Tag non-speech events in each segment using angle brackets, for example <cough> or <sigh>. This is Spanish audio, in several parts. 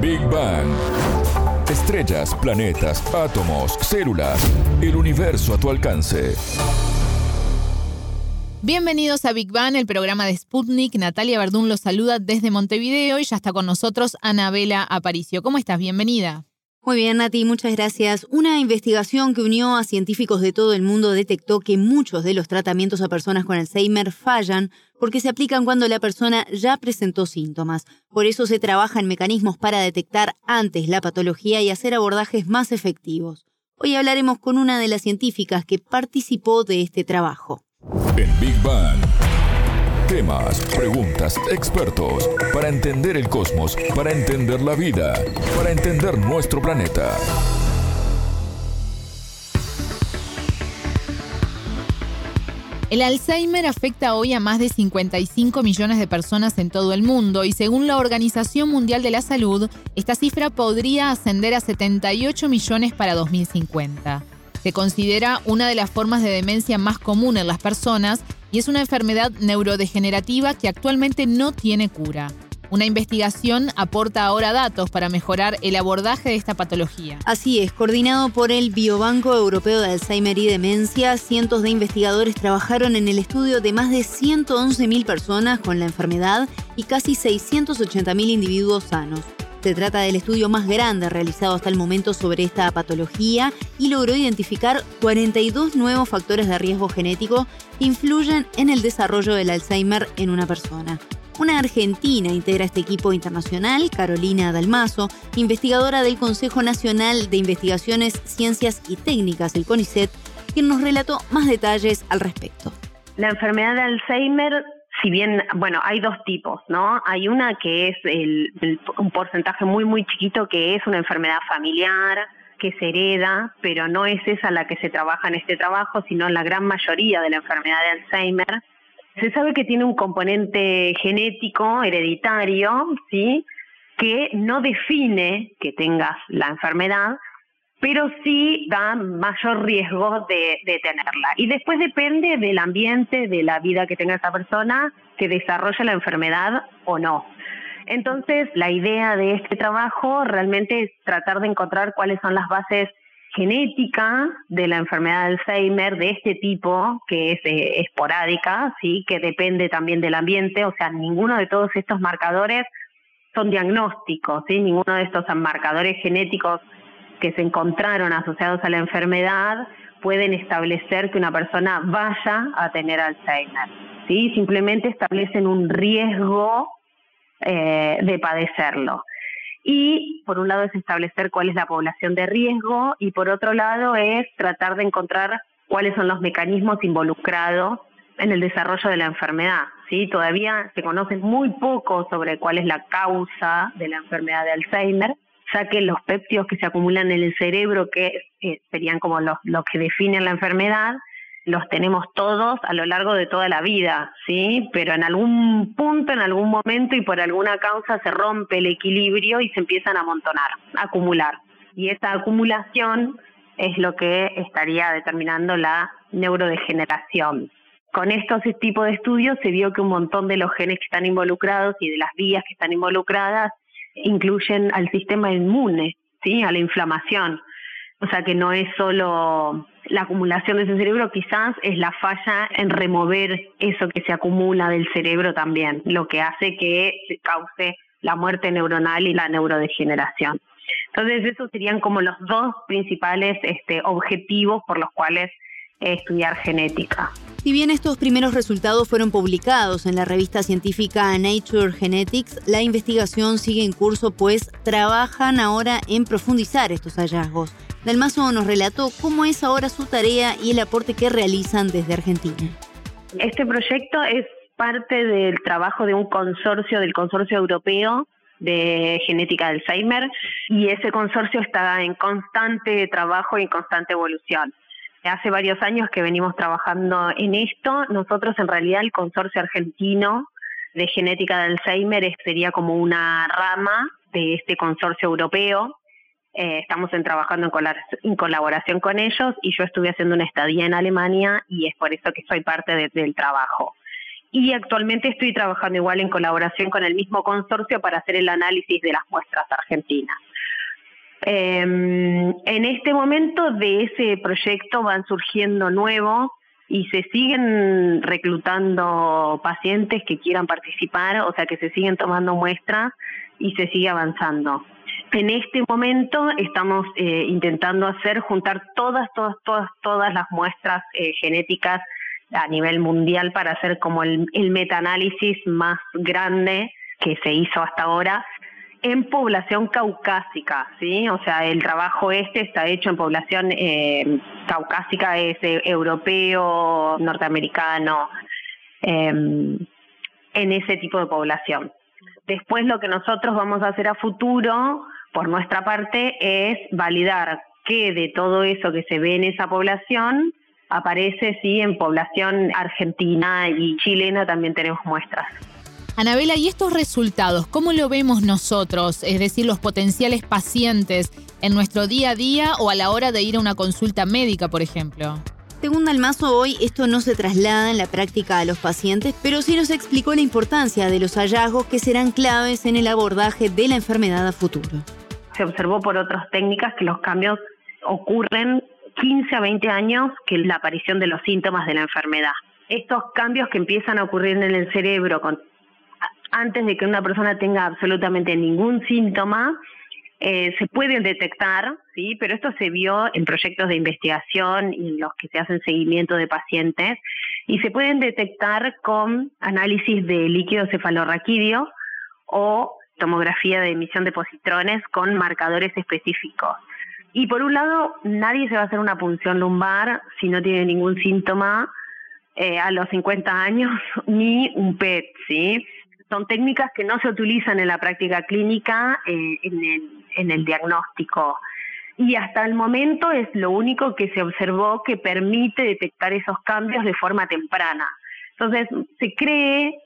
Big Bang. Estrellas, planetas, átomos, células, el universo a tu alcance. Bienvenidos a Big Bang, el programa de Sputnik. Natalia Verdún los saluda desde Montevideo y ya está con nosotros Anabela Aparicio. ¿Cómo estás? Bienvenida. Muy bien, Nati, muchas gracias. Una investigación que unió a científicos de todo el mundo detectó que muchos de los tratamientos a personas con Alzheimer fallan porque se aplican cuando la persona ya presentó síntomas. Por eso se trabaja en mecanismos para detectar antes la patología y hacer abordajes más efectivos. Hoy hablaremos con una de las científicas que participó de este trabajo. En Big Bang. Temas, preguntas, expertos, para entender el cosmos, para entender la vida, para entender nuestro planeta. El Alzheimer afecta hoy a más de 55 millones de personas en todo el mundo y según la Organización Mundial de la Salud, esta cifra podría ascender a 78 millones para 2050. Se considera una de las formas de demencia más común en las personas y es una enfermedad neurodegenerativa que actualmente no tiene cura. Una investigación aporta ahora datos para mejorar el abordaje de esta patología. Así es, coordinado por el Biobanco Europeo de Alzheimer y Demencia, cientos de investigadores trabajaron en el estudio de más de 111.000 personas con la enfermedad y casi 680.000 individuos sanos. Se trata del estudio más grande realizado hasta el momento sobre esta patología y logró identificar 42 nuevos factores de riesgo genético que influyen en el desarrollo del Alzheimer en una persona. Una argentina integra este equipo internacional, Carolina Dalmazo, investigadora del Consejo Nacional de Investigaciones, Ciencias y Técnicas, el CONICET, quien nos relató más detalles al respecto. La enfermedad de Alzheimer, si bien, bueno, hay dos tipos, ¿no? Hay una que es un porcentaje muy, muy chiquito que es una enfermedad familiar, que se hereda, pero no es esa la que se trabaja en este trabajo, sino la gran mayoría de la enfermedad de Alzheimer se sabe que tiene un componente genético, hereditario, ¿sí? que no define que tengas la enfermedad, pero sí da mayor riesgo de, de, tenerla. Y después depende del ambiente, de la vida que tenga esa persona, que desarrolle la enfermedad o no. Entonces, la idea de este trabajo realmente es tratar de encontrar cuáles son las bases genética de la enfermedad de Alzheimer de este tipo, que es eh, esporádica, ¿sí? que depende también del ambiente, o sea, ninguno de todos estos marcadores son diagnósticos, ¿sí? ninguno de estos marcadores genéticos que se encontraron asociados a la enfermedad pueden establecer que una persona vaya a tener Alzheimer. ¿sí? Simplemente establecen un riesgo eh, de padecerlo. Y por un lado es establecer cuál es la población de riesgo y por otro lado es tratar de encontrar cuáles son los mecanismos involucrados en el desarrollo de la enfermedad. ¿sí? Todavía se conoce muy poco sobre cuál es la causa de la enfermedad de Alzheimer, ya que los péptidos que se acumulan en el cerebro, que eh, serían como los, los que definen la enfermedad, los tenemos todos a lo largo de toda la vida, ¿sí? Pero en algún punto, en algún momento y por alguna causa se rompe el equilibrio y se empiezan a amontonar, a acumular. Y esa acumulación es lo que estaría determinando la neurodegeneración. Con estos tipos de estudios se vio que un montón de los genes que están involucrados y de las vías que están involucradas incluyen al sistema inmune, ¿sí? a la inflamación. O sea que no es solo la acumulación de ese cerebro, quizás es la falla en remover eso que se acumula del cerebro también, lo que hace que se cause la muerte neuronal y la neurodegeneración. Entonces, esos serían como los dos principales este, objetivos por los cuales estudiar genética. Si bien estos primeros resultados fueron publicados en la revista científica Nature Genetics, la investigación sigue en curso pues trabajan ahora en profundizar estos hallazgos. Dalmazo nos relató cómo es ahora su tarea y el aporte que realizan desde Argentina. Este proyecto es parte del trabajo de un consorcio, del consorcio europeo de genética de Alzheimer, y ese consorcio está en constante trabajo y en constante evolución. Hace varios años que venimos trabajando en esto. Nosotros, en realidad, el consorcio argentino de genética de Alzheimer sería como una rama de este consorcio europeo eh, estamos en, trabajando en, colaboración con ellos y yo estuve haciendo una estadía en Alemania y es por eso que soy parte del trabajo. y actualmente estoy trabajando igual en colaboración con el mismo consorcio para hacer el análisis de las muestras argentinas. Em, en este momento de ese proyecto van surgiendo nuevos y se siguen reclutando pacientes que quieran participar, o sea que se siguen tomando muestras y se sigue avanzando. En este momento estamos eh, intentando hacer, juntar todas, todas, todas, todas las muestras eh, genéticas a nivel mundial para hacer como el, el metaanálisis más grande que se hizo hasta ahora en población caucásica, ¿sí? O sea, el trabajo este está hecho en población eh, caucásica, es eh, europeo, norteamericano, em, en ese tipo de población. Después lo que nosotros vamos a hacer a futuro, por nuestra parte, es validar que de todo eso que se ve en esa población, aparece, sí, en población argentina y chilena también tenemos muestras. Anabela, ¿y estos resultados cómo lo vemos nosotros, es decir, los potenciales pacientes en nuestro día a día o a la hora de ir a una consulta médica, por ejemplo? Según Dalmazo, hoy esto no se traslada en la práctica a los pacientes, pero sí nos explicó la importancia de los hallazgos que serán claves en el abordaje de la enfermedad a futuro. Se observó por otras técnicas que los cambios ocurren 15 a 20 años que la aparición de los síntomas de la enfermedad. Estos cambios que empiezan a ocurrir en el cerebro con antes de que una persona tenga absolutamente ningún síntoma, eh, se pueden detectar, sí, pero esto se vio en proyectos de investigación y en los que se hacen seguimiento de pacientes y se pueden detectar con análisis de líquido cefalorraquídeo o tomografía de emisión de positrones con marcadores específicos. Y por un lado, nadie se va a hacer una punción lumbar si no tiene ningún síntoma eh, a los 50 años, <laughs> ni un PET, ¿sí? Son técnicas que no se utilizan en la práctica clínica eh, en, el, diagnóstico. Y hasta el momento es lo único que se observó que permite detectar esos cambios de forma temprana. Entonces, se cree,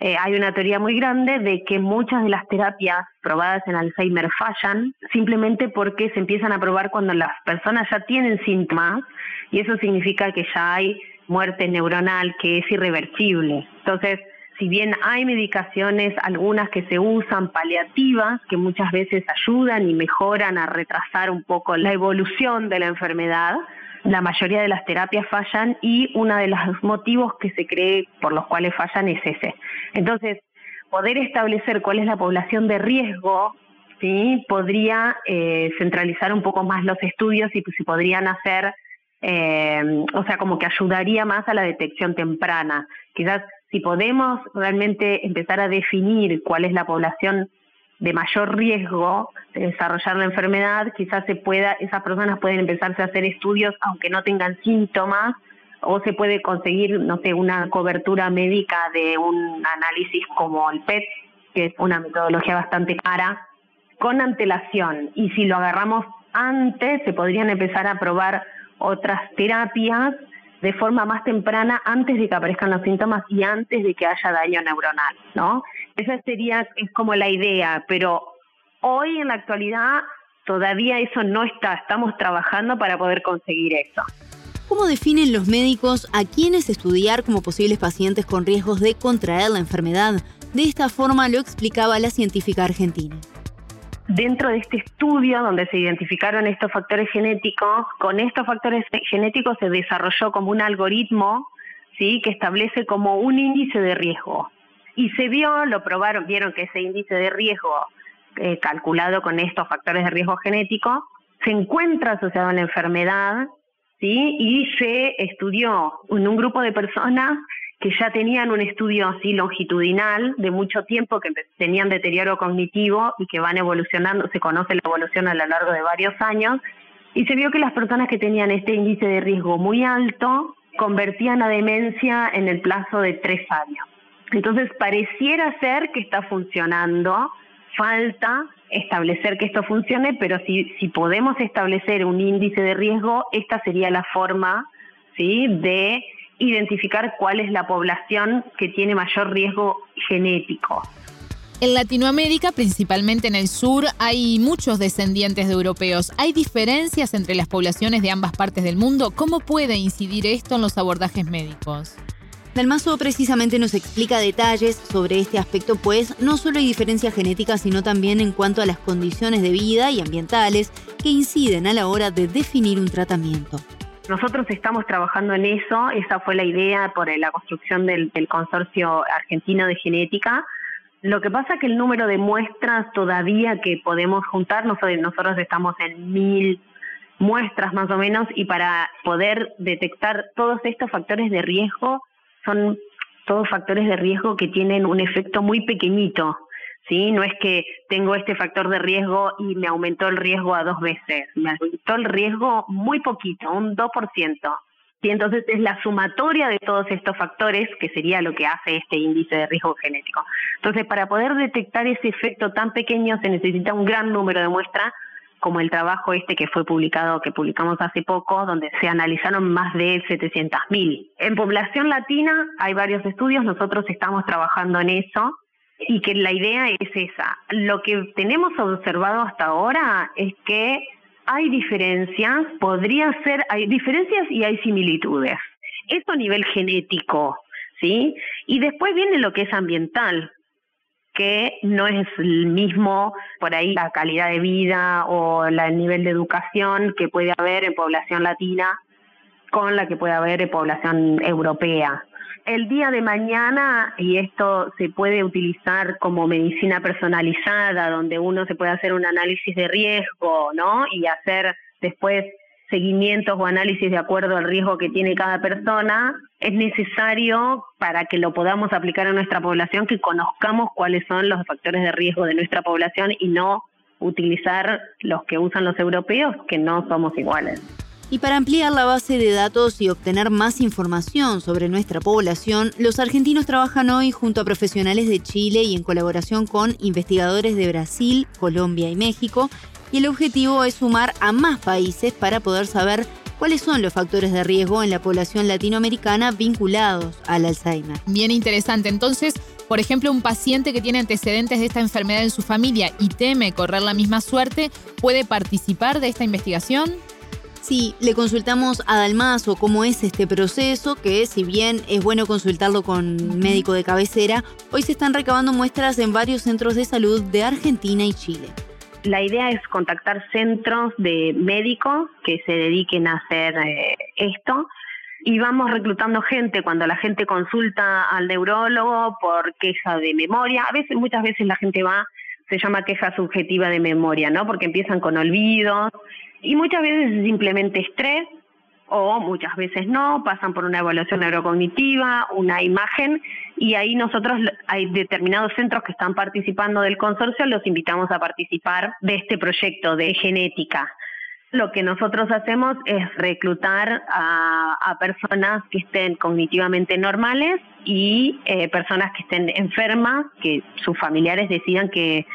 eh, hay una teoría muy grande de que muchas de las terapias probadas en Alzheimer fallan simplemente porque se empiezan a probar cuando las personas ya tienen síntomas y eso significa que ya hay muerte neuronal que es irreversible. Entonces, si bien hay medicaciones, algunas que se usan paliativas, que muchas veces ayudan y mejoran a retrasar un poco la evolución de la enfermedad, la mayoría de las terapias fallan y uno de los motivos que se cree por los cuales fallan es ese. Entonces, poder establecer cuál es la población de riesgo, ¿sí? podría eh, centralizar un poco más los estudios y pues, si podrían hacer, eh, o sea, como que ayudaría más a la detección temprana. Quizás si podemos realmente empezar a definir cuál es la población de mayor riesgo de desarrollar la enfermedad, quizás se pueda, esas personas pueden empezarse a hacer estudios aunque no tengan síntomas, o se puede conseguir, no sé, una cobertura médica de un análisis como el PET, que es una metodología bastante cara, con antelación. Y si lo agarramos antes, se podrían empezar a probar otras terapias de forma más temprana antes de que aparezcan los síntomas y antes de que haya daño neuronal, ¿no? Esa sería, es como la idea, pero hoy en la actualidad todavía eso no está, estamos trabajando para poder conseguir eso. ¿Cómo definen los médicos a quienes estudiar como posibles pacientes con riesgos de contraer la enfermedad? De esta forma lo explicaba la científica argentina. Dentro de este estudio donde se identificaron estos factores genéticos, con estos factores genéticos se desarrolló como un algoritmo ¿sí? que establece como un índice de riesgo. Y se vio, lo probaron, vieron que ese índice de riesgo eh, calculado con estos factores de riesgo genético se encuentra asociado a la enfermedad ¿sí? y se estudió en un grupo de personas que ya tenían un estudio así longitudinal de mucho tiempo, que tenían deterioro cognitivo y que van evolucionando, se conoce la evolución a lo largo de varios años, y se vio que las personas que tenían este índice de riesgo muy alto convertían a demencia en el plazo de tres años. Entonces pareciera ser que está funcionando, falta establecer que esto funcione, pero si, si podemos establecer un índice de riesgo, esta sería la forma ¿sí? de identificar cuál es la población que tiene mayor riesgo genético. En Latinoamérica, principalmente en el sur, hay muchos descendientes de europeos. ¿Hay diferencias entre las poblaciones de ambas partes del mundo? ¿Cómo puede incidir esto en los abordajes médicos? Dalmazo precisamente nos explica detalles sobre este aspecto, pues no solo hay diferencias genéticas, sino también en cuanto a las condiciones de vida y ambientales que inciden a la hora de definir un tratamiento. Nosotros estamos trabajando en eso, esa fue la idea por la construcción del, Consorcio Argentino de Genética. Lo que pasa es que el número de muestras todavía que podemos juntar, nosotros estamos en mil muestras más o menos, y para poder detectar todos estos factores de riesgo, son todos factores de riesgo que tienen un efecto muy pequeñito ¿sí? No es que tengo este factor de riesgo y me aumentó el riesgo a dos veces, me aumentó el riesgo muy poquito, un 2%. Y entonces es la sumatoria de todos estos factores que sería lo que hace este índice de riesgo genético. Entonces, para poder detectar ese efecto tan pequeño se necesita un gran número de muestras, como el trabajo este que fue publicado, que publicamos hace poco, donde se analizaron más de 700.000. En población latina hay varios estudios, nosotros estamos trabajando en eso, y que la idea es esa. Lo que tenemos observado hasta ahora es que hay diferencias, podría ser, hay diferencias y hay similitudes. Esto a nivel genético, ¿sí? Y después viene lo que es ambiental, que no es el mismo por ahí la calidad de vida o el nivel de educación que puede haber en población latina con la que puede haber en población europea el día de mañana, y esto se puede utilizar como medicina personalizada, donde uno se puede hacer un análisis de riesgo, ¿no? Y hacer después seguimientos o análisis de acuerdo al riesgo que tiene cada persona, es necesario para que lo podamos aplicar a nuestra población que conozcamos cuáles son los factores de riesgo de nuestra población y no utilizar los que usan los europeos, que no somos iguales. Y para ampliar la base de datos y obtener más información sobre nuestra población, los argentinos trabajan hoy junto a profesionales de Chile y en colaboración con investigadores de Brasil, Colombia y México. Y el objetivo es sumar a más países para poder saber cuáles son los factores de riesgo en la población latinoamericana vinculados al Alzheimer. Bien interesante. Entonces, por ejemplo, un paciente que tiene antecedentes de esta enfermedad en su familia y teme correr la misma suerte, ¿puede participar de esta investigación? Sí, le consultamos a Dalmazo cómo es este proceso, que si bien es bueno consultarlo con médico de cabecera, hoy se están recabando muestras en varios centros de salud de Argentina y Chile. La idea es contactar centros de médicos que se dediquen a hacer eh, esto y vamos reclutando gente cuando la gente consulta al neurólogo por queja de memoria. A veces, muchas veces la gente va, se llama queja subjetiva de memoria, ¿no? Porque empiezan con olvidos y muchas veces es simplemente estrés o muchas veces no, pasan por una evaluación neurocognitiva, una imagen, y ahí nosotros hay determinados centros que están participando del consorcio, los invitamos a participar de este proyecto de genética. Lo que nosotros hacemos es reclutar a, personas que estén cognitivamente normales y eh, personas que estén enfermas, que sus familiares decidan que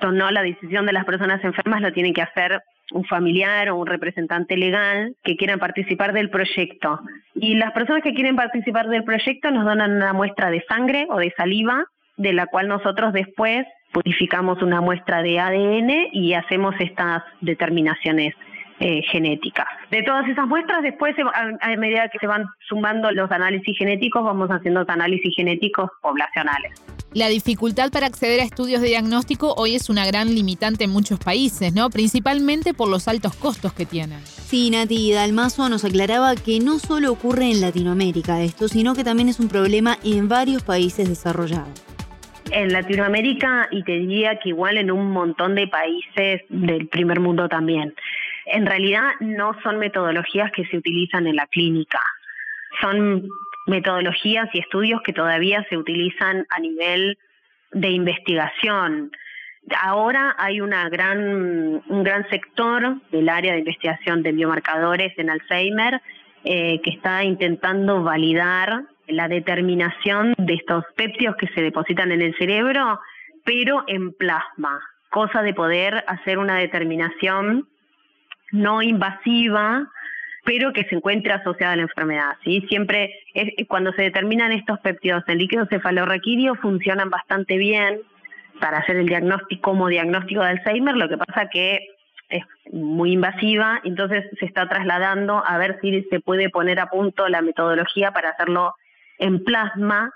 no la decisión de las personas enfermas lo tienen que hacer un familiar o un representante legal que quieran participar del proyecto. Y las personas que quieren participar del proyecto nos donan una muestra de sangre o de saliva, de la cual nosotros después purificamos una muestra de ADN y hacemos estas determinaciones eh, genéticas. De todas esas muestras, después, a, medida que se van sumando los análisis genéticos, vamos haciendo análisis genéticos poblacionales. La dificultad para acceder a estudios de diagnóstico hoy es una gran limitante en muchos países, ¿no? Principalmente por los altos costos que tienen. Sí, Nati Dalmazo nos aclaraba que no solo ocurre en Latinoamérica esto, sino que también es un problema en varios países desarrollados. En Latinoamérica y te diría que igual en un montón de países del primer mundo también. En realidad no son metodologías que se utilizan en la clínica, son metodologías y estudios que todavía se utilizan a nivel de investigación. Ahora hay una gran, un gran sector del área de investigación de biomarcadores en Alzheimer eh, que está intentando validar la determinación de estos péptidos que se depositan en el cerebro, pero en plasma, cosa de poder hacer una determinación no invasiva pero que se encuentre asociada a la enfermedad. ¿sí? Siempre cuando se determinan estos péptidos en líquido cefalorraquídeo funcionan bastante bien para hacer el diagnóstico como diagnóstico de Alzheimer, lo que pasa que es muy invasiva, entonces se está trasladando a ver si se puede poner a punto la metodología para hacerlo en plasma.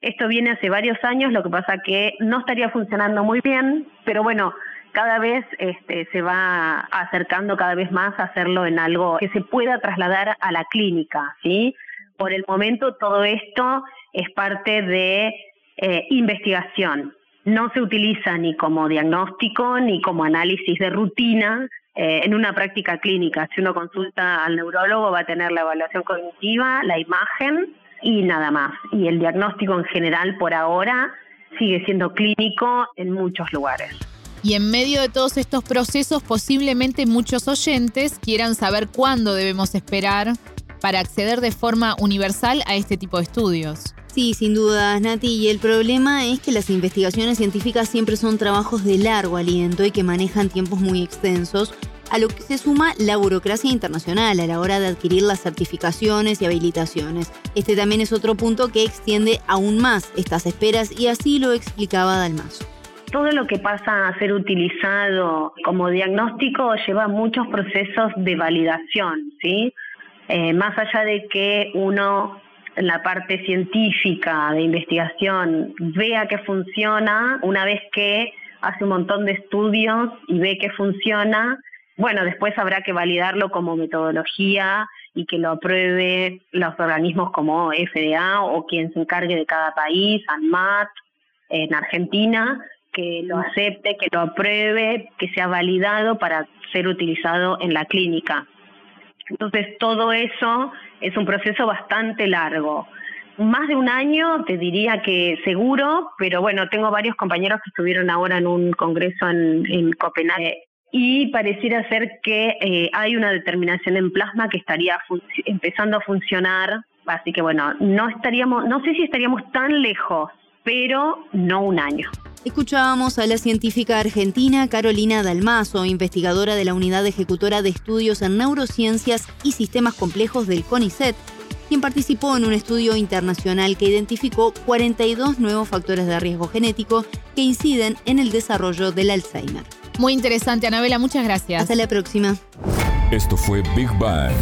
Esto viene hace varios años, lo que pasa que no estaría funcionando muy bien, pero bueno, cada vez este, se va acercando cada vez más a hacerlo en algo que se pueda trasladar a la clínica, ¿sí? Por el momento todo esto es parte de eh, investigación. No se utiliza ni como diagnóstico ni como análisis de rutina eh, en una práctica clínica. Si uno consulta al neurólogo va a tener la evaluación cognitiva, la imagen y nada más. Y el diagnóstico en general por ahora sigue siendo clínico en muchos lugares. Y en medio de todos estos procesos, posiblemente muchos oyentes quieran saber cuándo debemos esperar para acceder de forma universal a este tipo de estudios. Sí, sin duda, Nati. Y el problema es que las investigaciones científicas siempre son trabajos de largo aliento y que manejan tiempos muy extensos, a lo que se suma la burocracia internacional a la hora de adquirir las certificaciones y habilitaciones. Este también es otro punto que extiende aún más estas esperas y así lo explicaba Dalmaso todo lo que pasa a ser utilizado como diagnóstico lleva muchos procesos de validación, ¿sí? Eh, más allá de que uno en la parte científica de investigación vea que funciona, una vez que hace un montón de estudios y ve que funciona, bueno, después habrá que validarlo como metodología y que lo apruebe los organismos como FDA o quien se encargue de cada país, ANMAT, en Argentina, que lo acepte, que lo apruebe, que sea validado para ser utilizado en la clínica. Entonces, todo eso es un proceso bastante largo. Más de un año, te diría que seguro, pero bueno, tengo varios compañeros que estuvieron ahora en un congreso en, Copenhague y pareciera ser que eh, hay una determinación en plasma que estaría empezando a funcionar, así que bueno, no estaríamos, no sé si estaríamos tan lejos, pero no un año. Escuchábamos a la científica argentina Carolina Dalmazo, investigadora de la Unidad Ejecutora de Estudios en Neurociencias y Sistemas Complejos del CONICET, quien participó en un estudio internacional que identificó 42 nuevos factores de riesgo genético que inciden en el desarrollo del Alzheimer. Muy interesante, Anabela, muchas gracias. Hasta la próxima. Esto fue Big Bang.